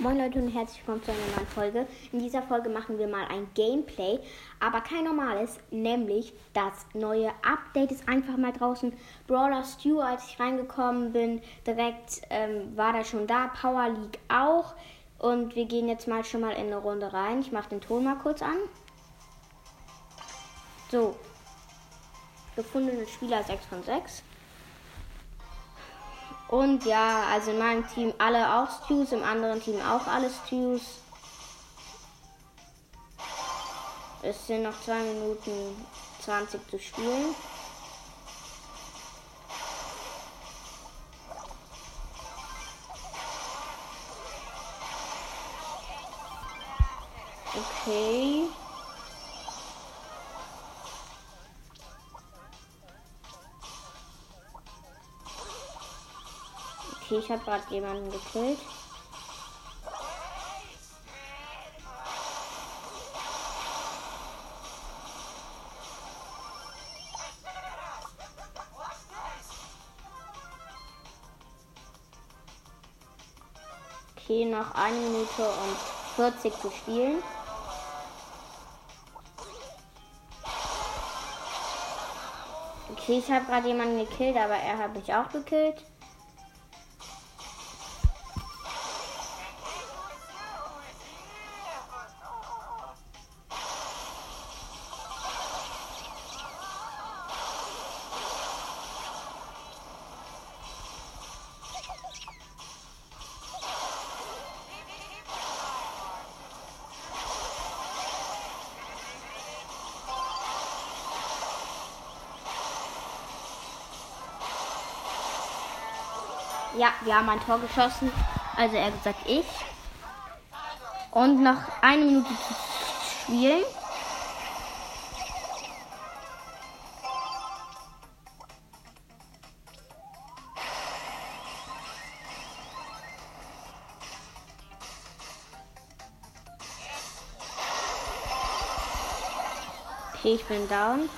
Moin Leute und herzlich willkommen zu einer neuen Folge. In dieser Folge machen wir mal ein Gameplay, aber kein normales, nämlich das neue Update ist einfach mal draußen. Brawler Stew, als ich reingekommen bin, direkt ähm, war da schon da, Power League auch. Und wir gehen jetzt mal schon mal in eine Runde rein. Ich mache den Ton mal kurz an. So. Gefundene Spieler 6 von 6. Und ja, also in meinem Team alle auch Stews, im anderen Team auch alle Stews. Es sind noch 2 Minuten 20 zu spielen. Okay. Okay, ich habe gerade jemanden gekillt. Okay, noch eine Minute und 40 zu spielen. Okay, ich habe gerade jemanden gekillt, aber er hat mich auch gekillt. Ja, wir haben ein Tor geschossen. Also er gesagt ich. Und noch eine Minute zu spielen. Okay, ich bin down.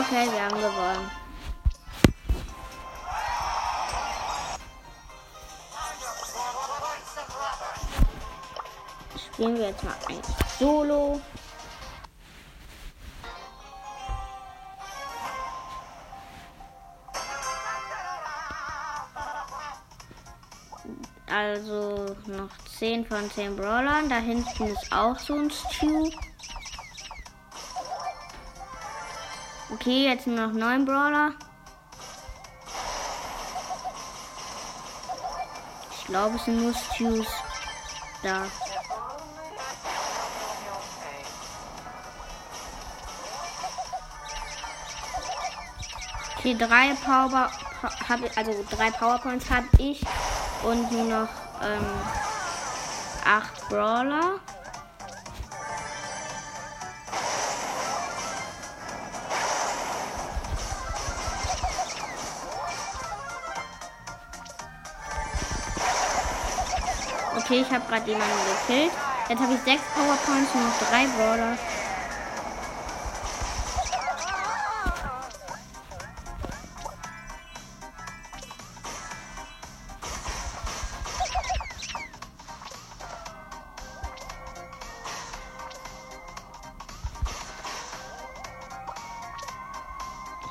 Okay, wir haben gewonnen. Spielen wir jetzt mal ein Solo. Also noch 10 von 10 Brawlern. Da hinten ist auch so ein Stew. Okay, jetzt nur noch neun Brawler. Ich glaube, es sind nur Stews da. Okay, drei Power, hab, also drei Powerpoints habe ich und nur noch ähm, acht Brawler. Okay, ich habe gerade jemanden gekillt. Jetzt habe ich sechs Powerpoints und noch drei Brawler.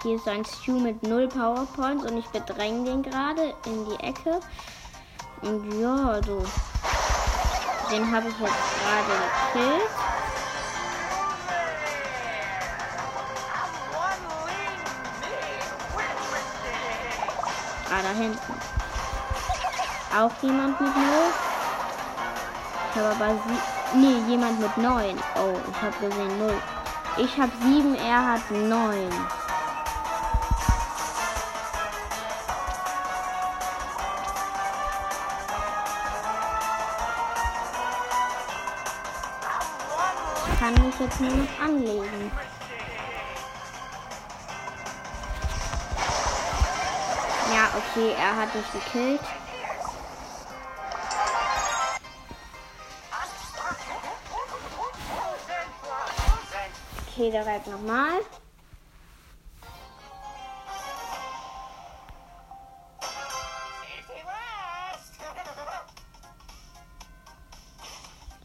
Hier ist ein Stew mit null Powerpoints und ich bedränge den gerade in die Ecke. Und ja, so. Den habe ich jetzt gerade gekillt. Ah, da hinten. Auch jemand mit 0. Ich habe aber sie. Nee, jemand mit 9. Oh, ich habe gesehen 0. Ich habe 7, er hat 9. jetzt nur noch anlegen. Ja, okay, er hat mich gekillt. Okay, direkt nochmal.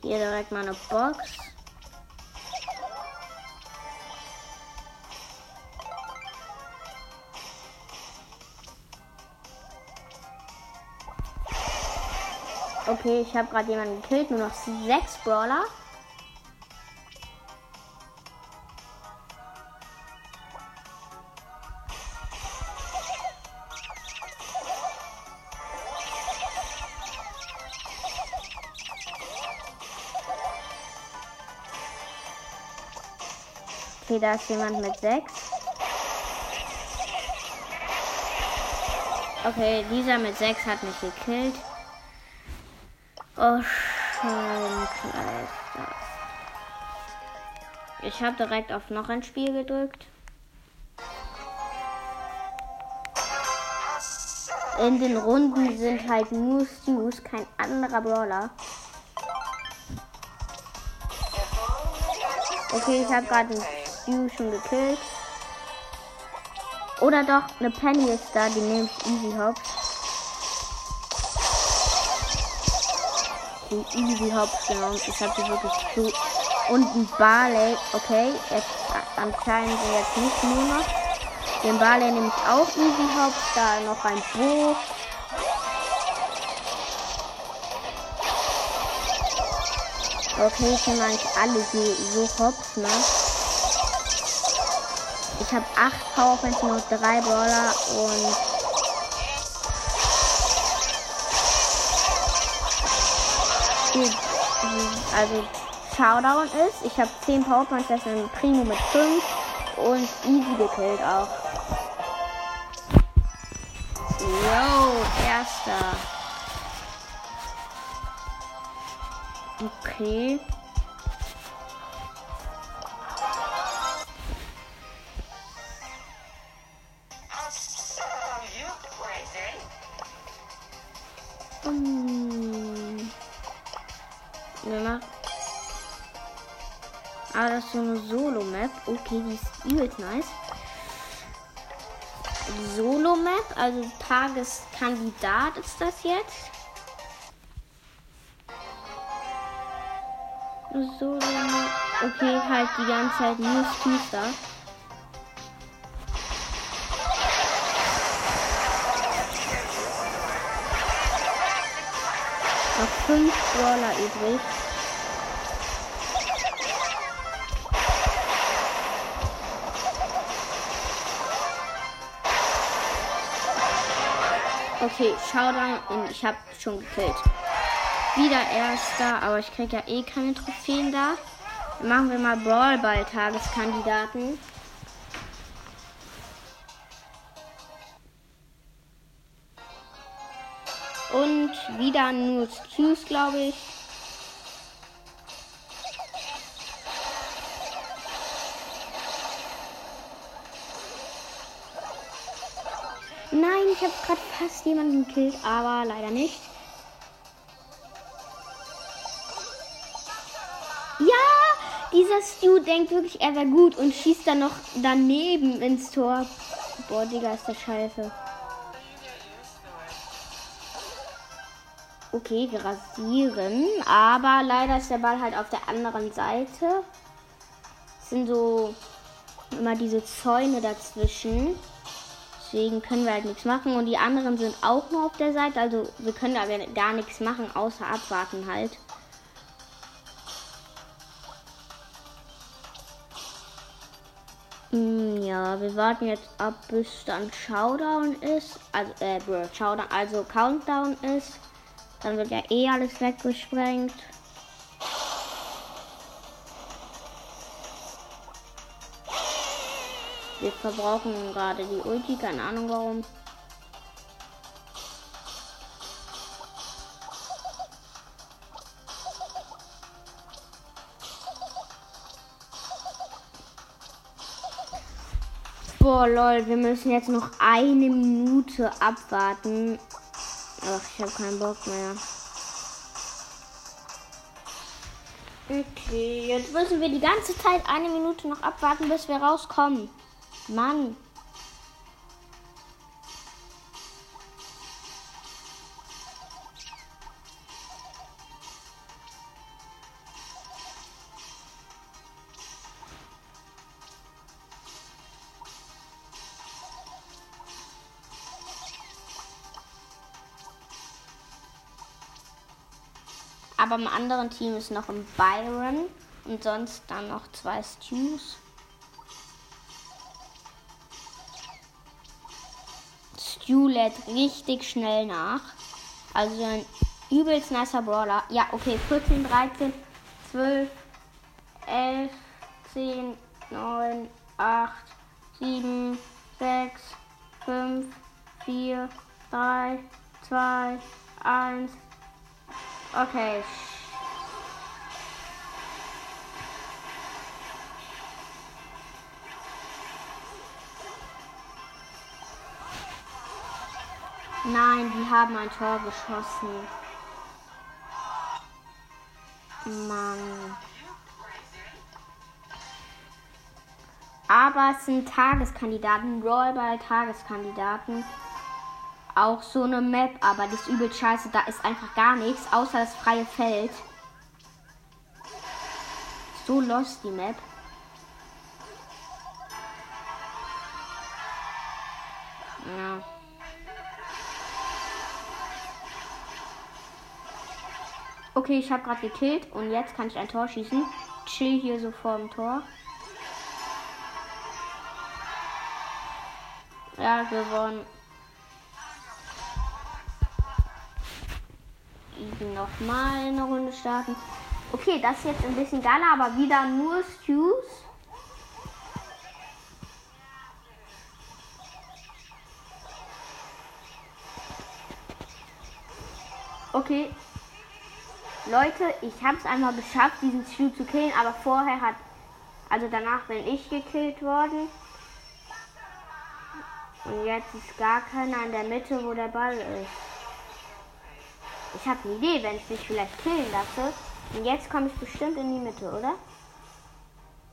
Hier direkt mal eine Box. Okay, ich habe gerade jemanden gekillt, nur noch sechs Brawler. Okay, da ist jemand mit 6. Okay, dieser mit 6 hat mich gekillt. Oh, Scheiße. Ich habe direkt auf noch ein Spiel gedrückt. In den Runden sind halt nur Stews, kein anderer Brawler. Okay, ich habe gerade einen Stu schon gekillt. Oder doch, eine Penny ist da, die nehme ich easy hops. Die easy genommen. Ich habe die wirklich zu. Und ein Barley, okay, jetzt anscheinend jetzt nicht nur noch. Den Barley ich auch easy. Da noch ein Bo. Okay, ich nehme eigentlich alle so, so hops, ne? Ich habe 8 Powerpoints, nur 3 Brawler und also Showdown ist. Ich habe 10 Powerpoints, das ist Primo mit 5 und easy gekillt auch. Yo, erster. Okay. So eine Solo-Map. Okay, die ist übelst nice. Solo-Map, also Tageskandidat ist das jetzt. Solo-Map. Okay, halt die ganze Zeit nur Speedster. Noch fünf Brawler übrig. Okay, Showdown und ich habe schon gekillt. Wieder erster, aber ich kriege ja eh keine Trophäen da. Machen wir mal Brawlball Tageskandidaten. Und wieder nur Stews, glaube ich. Ich habe gerade fast jemanden gekillt, aber leider nicht. Ja, dieser Stu denkt wirklich, er wäre gut und schießt dann noch daneben ins Tor. Boah, Digga, ist das scheiße. Okay, wir rasieren. Aber leider ist der Ball halt auf der anderen Seite. Es sind so immer diese Zäune dazwischen. Deswegen können wir halt nichts machen. Und die anderen sind auch nur auf der Seite. Also wir können da gar nichts machen, außer abwarten halt. Hm, ja, wir warten jetzt ab, bis dann Showdown ist. Also, äh, Showdown, also Countdown ist. Dann wird ja eh alles weggesprengt. Wir verbrauchen gerade die Ulti, keine Ahnung warum. Boah, lol, wir müssen jetzt noch eine Minute abwarten. Ach, ich habe keinen Bock mehr. Okay, jetzt müssen wir die ganze Zeit eine Minute noch abwarten, bis wir rauskommen. Mann. Aber im anderen Team ist noch ein Byron und sonst dann noch zwei Stews. Stu lädt richtig schnell nach. Also ein übelst nicer Brawler. Ja, okay, 14, 13, 12, 11, 10, 9, 8, 7, 6, 5, 4, 3, 2, 1. Okay. Nein, die haben ein Tor geschossen. Mann. Aber es sind Tageskandidaten, Rollball-Tageskandidaten. Auch so eine Map, aber die ist übel scheiße. Da ist einfach gar nichts, außer das freie Feld. So lost die Map. Okay, ich habe gerade gekillt und jetzt kann ich ein Tor schießen. Chill hier so vor dem Tor. Ja, gewonnen. Nochmal eine Runde starten. Okay, das ist jetzt ein bisschen geiler, aber wieder nur Stews. Okay. Leute, ich habe es einmal geschafft, diesen Stew zu killen, aber vorher hat, also danach bin ich gekillt worden. Und jetzt ist gar keiner in der Mitte, wo der Ball ist. Ich habe eine Idee, wenn ich mich vielleicht killen lasse. Und jetzt komme ich bestimmt in die Mitte, oder?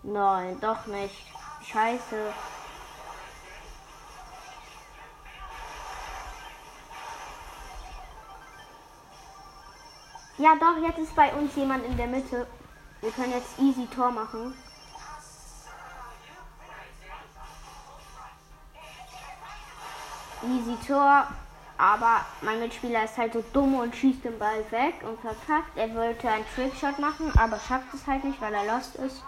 Nein, doch nicht. Scheiße. Ja, doch, jetzt ist bei uns jemand in der Mitte. Wir können jetzt easy Tor machen. Easy Tor. Aber mein Mitspieler ist halt so dumm und schießt den Ball weg und verkackt. Er wollte einen Trickshot machen, aber schafft es halt nicht, weil er lost ist.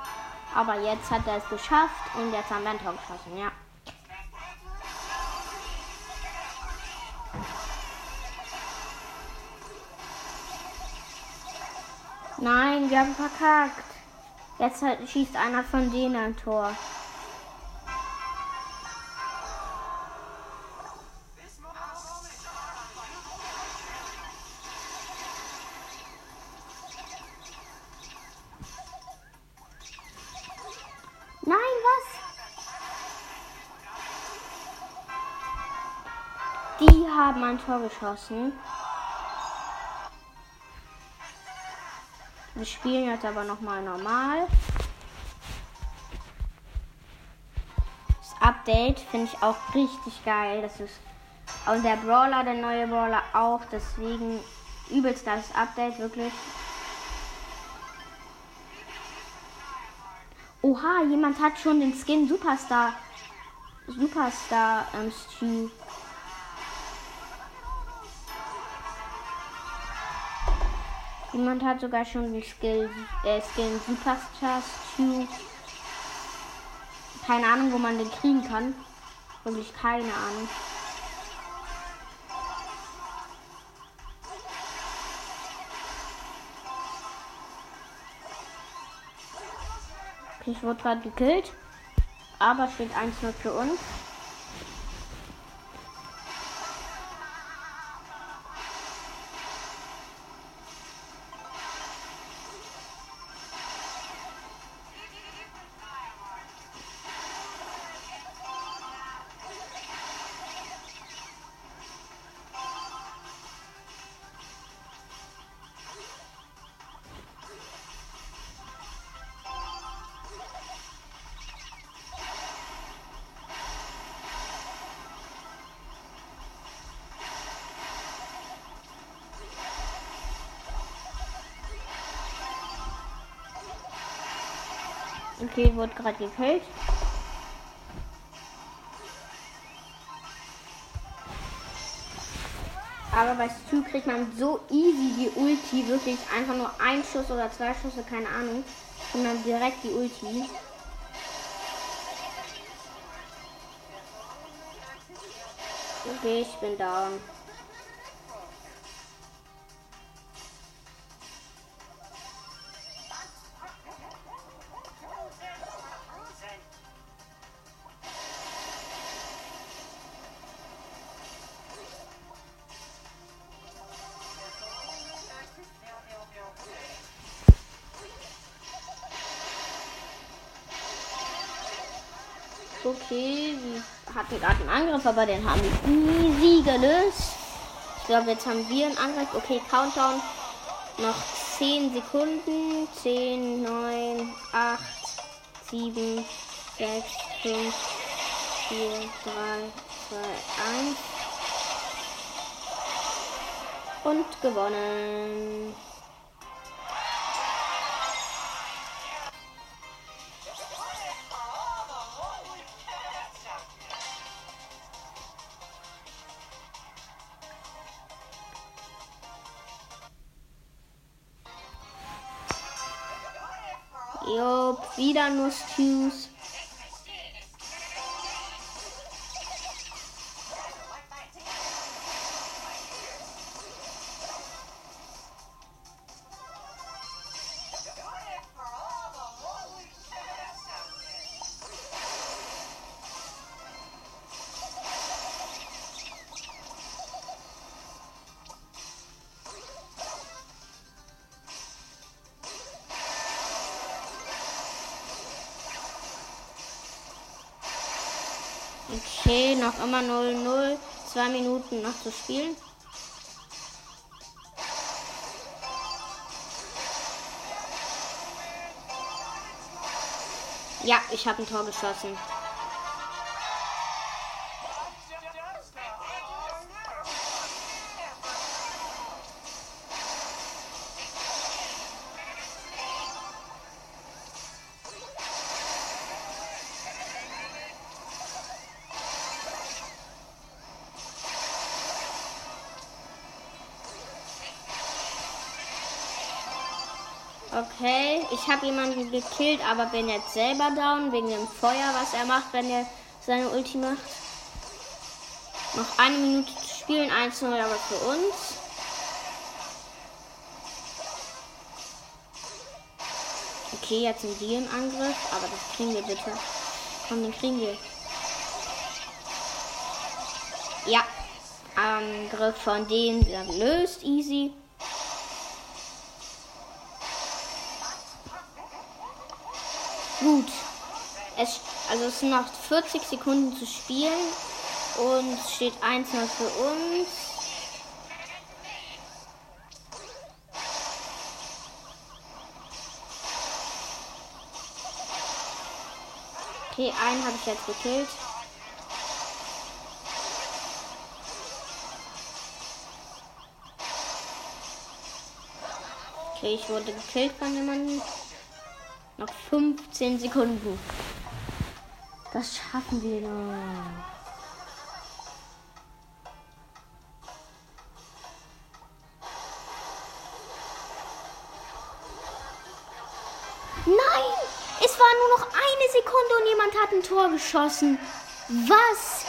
Aber jetzt hat er es geschafft und jetzt haben wir ein Tor geschossen, ja. Nein, wir haben verkackt. Jetzt halt schießt einer von denen ein Tor. haben ein Tor geschossen. Wir spielen jetzt aber noch mal normal. Das Update finde ich auch richtig geil. Das ist und der Brawler, der neue Brawler auch. Deswegen übelst das Update wirklich. Oha, jemand hat schon den Skin Superstar Superstar ähm, Stu Jemand hat sogar schon den Skill, äh, Skill Superstar Stu. Keine Ahnung, wo man den kriegen kann. Wirklich keine Ahnung. Okay, ich wurde gerade gekillt. Aber steht 1-0 für uns. Okay, wurde gerade gekillt. Aber bei Stu kriegt man so easy die Ulti. Wirklich einfach nur ein Schuss oder zwei Schüsse, keine Ahnung. Und dann direkt die Ulti. Okay, ich bin down. Okay, wir hatten gerade einen Angriff, aber den haben wir easy gelöst. Ich glaube, jetzt haben wir einen Angriff. Okay, Countdown. Noch 10 Sekunden. 10, 9, 8, 7, 6, 5, 4, 3, 2, 1. Und gewonnen. Jo, wieder nur Stews. Noch immer 0-0. Zwei Minuten noch zu spielen. Ja, ich habe ein Tor geschossen. Ich habe jemanden gekillt, aber bin jetzt selber down wegen dem Feuer, was er macht, wenn er seine Ulti macht. Noch eine Minute zu spielen, 1-0 aber für uns. Okay, jetzt sind die im Angriff, aber das kriegen wir bitte. Komm, den kriegen wir. Ja, Angriff von denen löst easy. Gut. Es, also es sind noch 40 Sekunden zu spielen und steht 1-0 für uns. Okay, einen habe ich jetzt gekillt. Okay, ich wurde gekillt von jemandem. Noch 15 Sekunden. Das schaffen wir noch. Nein! Es war nur noch eine Sekunde und jemand hat ein Tor geschossen. Was?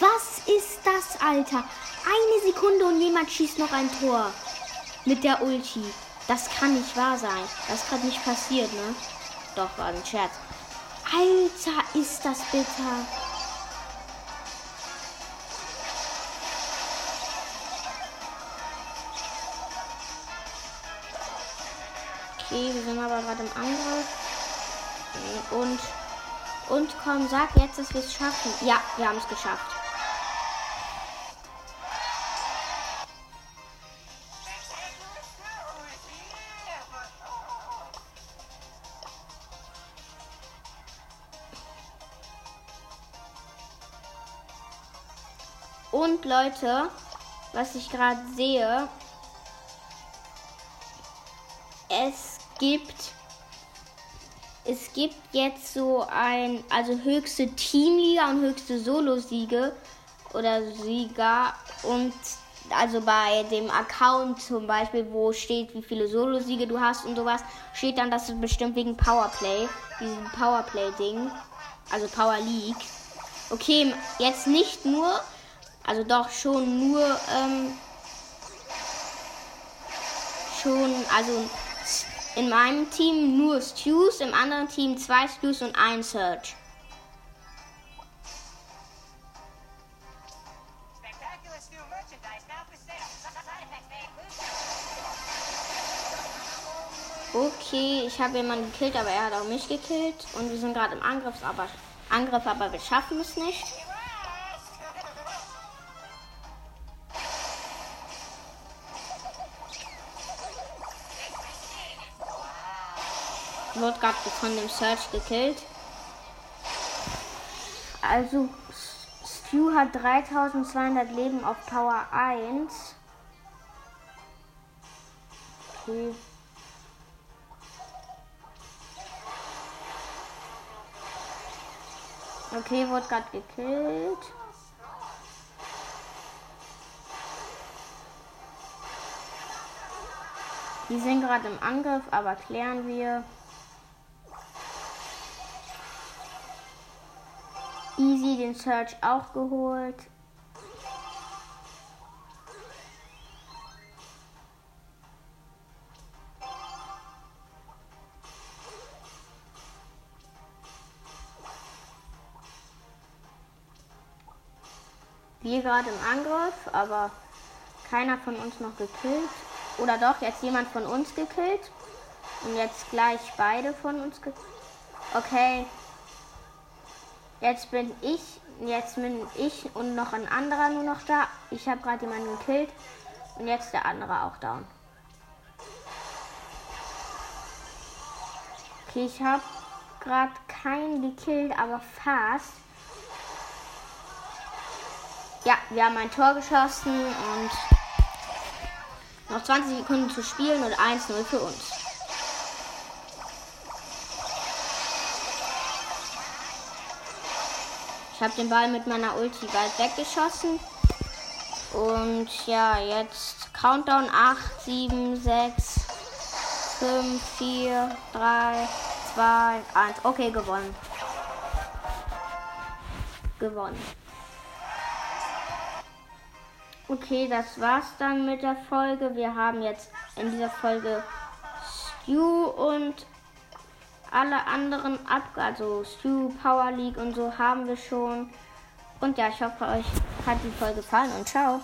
Was ist das, Alter? Eine Sekunde und jemand schießt noch ein Tor. Mit der Ulti. Das kann nicht wahr sein. Das kann nicht passiert, ne? Doch, war ein Scherz. Alter, ist das bitter. Okay, wir sind aber gerade im Angriff. Und, und komm, sag jetzt, dass wir es schaffen. Ja, wir haben es geschafft. Leute, was ich gerade sehe, es gibt es gibt jetzt so ein, also höchste Teamliga und höchste Solo-Siege oder Sieger und also bei dem Account zum Beispiel, wo steht, wie viele Solo-Siege du hast und sowas, steht dann, dass es bestimmt wegen Powerplay, diesem Powerplay-Ding, also Power League. Okay, jetzt nicht nur, also doch schon nur, ähm, schon, also in meinem Team nur Stews, im anderen Team zwei Stews und ein Search. Okay, ich habe jemanden gekillt, aber er hat auch mich gekillt. Und wir sind gerade im Angriff, aber, Angriff, aber wir schaffen es nicht. Wird gerade von dem Search gekillt. Also, Stu hat 3200 Leben auf Power 1. Okay. Okay, wurde gerade gekillt. Die sind gerade im Angriff, aber klären wir. Easy den Search auch geholt. Wir gerade im Angriff, aber keiner von uns noch gekillt. Oder doch, jetzt jemand von uns gekillt. Und jetzt gleich beide von uns gekillt. Okay. Jetzt bin ich, jetzt bin ich und noch ein anderer nur noch da. Ich habe gerade jemanden gekillt. Und jetzt der andere auch down. Okay, ich habe gerade keinen gekillt, aber fast. Ja, wir haben ein Tor geschossen und noch 20 Sekunden zu spielen und 1-0 für uns. Ich habe den Ball mit meiner Ulti weit weggeschossen. Und ja, jetzt Countdown 8, 7, 6, 5, 4, 3, 2, 1. Okay, gewonnen. Gewonnen. Okay, das war's dann mit der Folge. Wir haben jetzt in dieser Folge Stu und alle anderen ab, also Stu, Power League und so haben wir schon. Und ja, ich hoffe, euch hat die Folge gefallen und ciao.